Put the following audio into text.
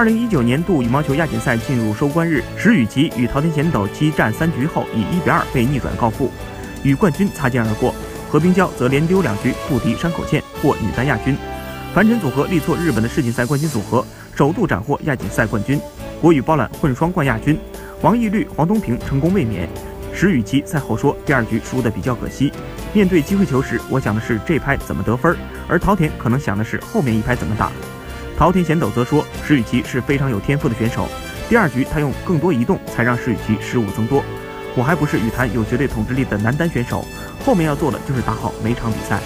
二零一九年度羽毛球亚锦赛进入收官日，石宇奇与桃田贤斗激战三局后，以一比二被逆转告负，与冠军擦肩而过。何冰娇则连丢两局不敌山口茜，获女单亚军。樊晨组合力挫日本的世锦赛冠军组合，首度斩获亚锦赛冠军。国羽包揽混双冠亚军，王懿律、黄东萍成功卫冕。石宇奇赛后说：“第二局输得比较可惜。面对机会球时，我想的是这拍怎么得分，而桃田可能想的是后面一拍怎么打。”桃田贤斗则说：“石宇奇是非常有天赋的选手，第二局他用更多移动才让石宇奇失误增多。我还不是羽坛有绝对统治力的男单选手，后面要做的就是打好每场比赛。”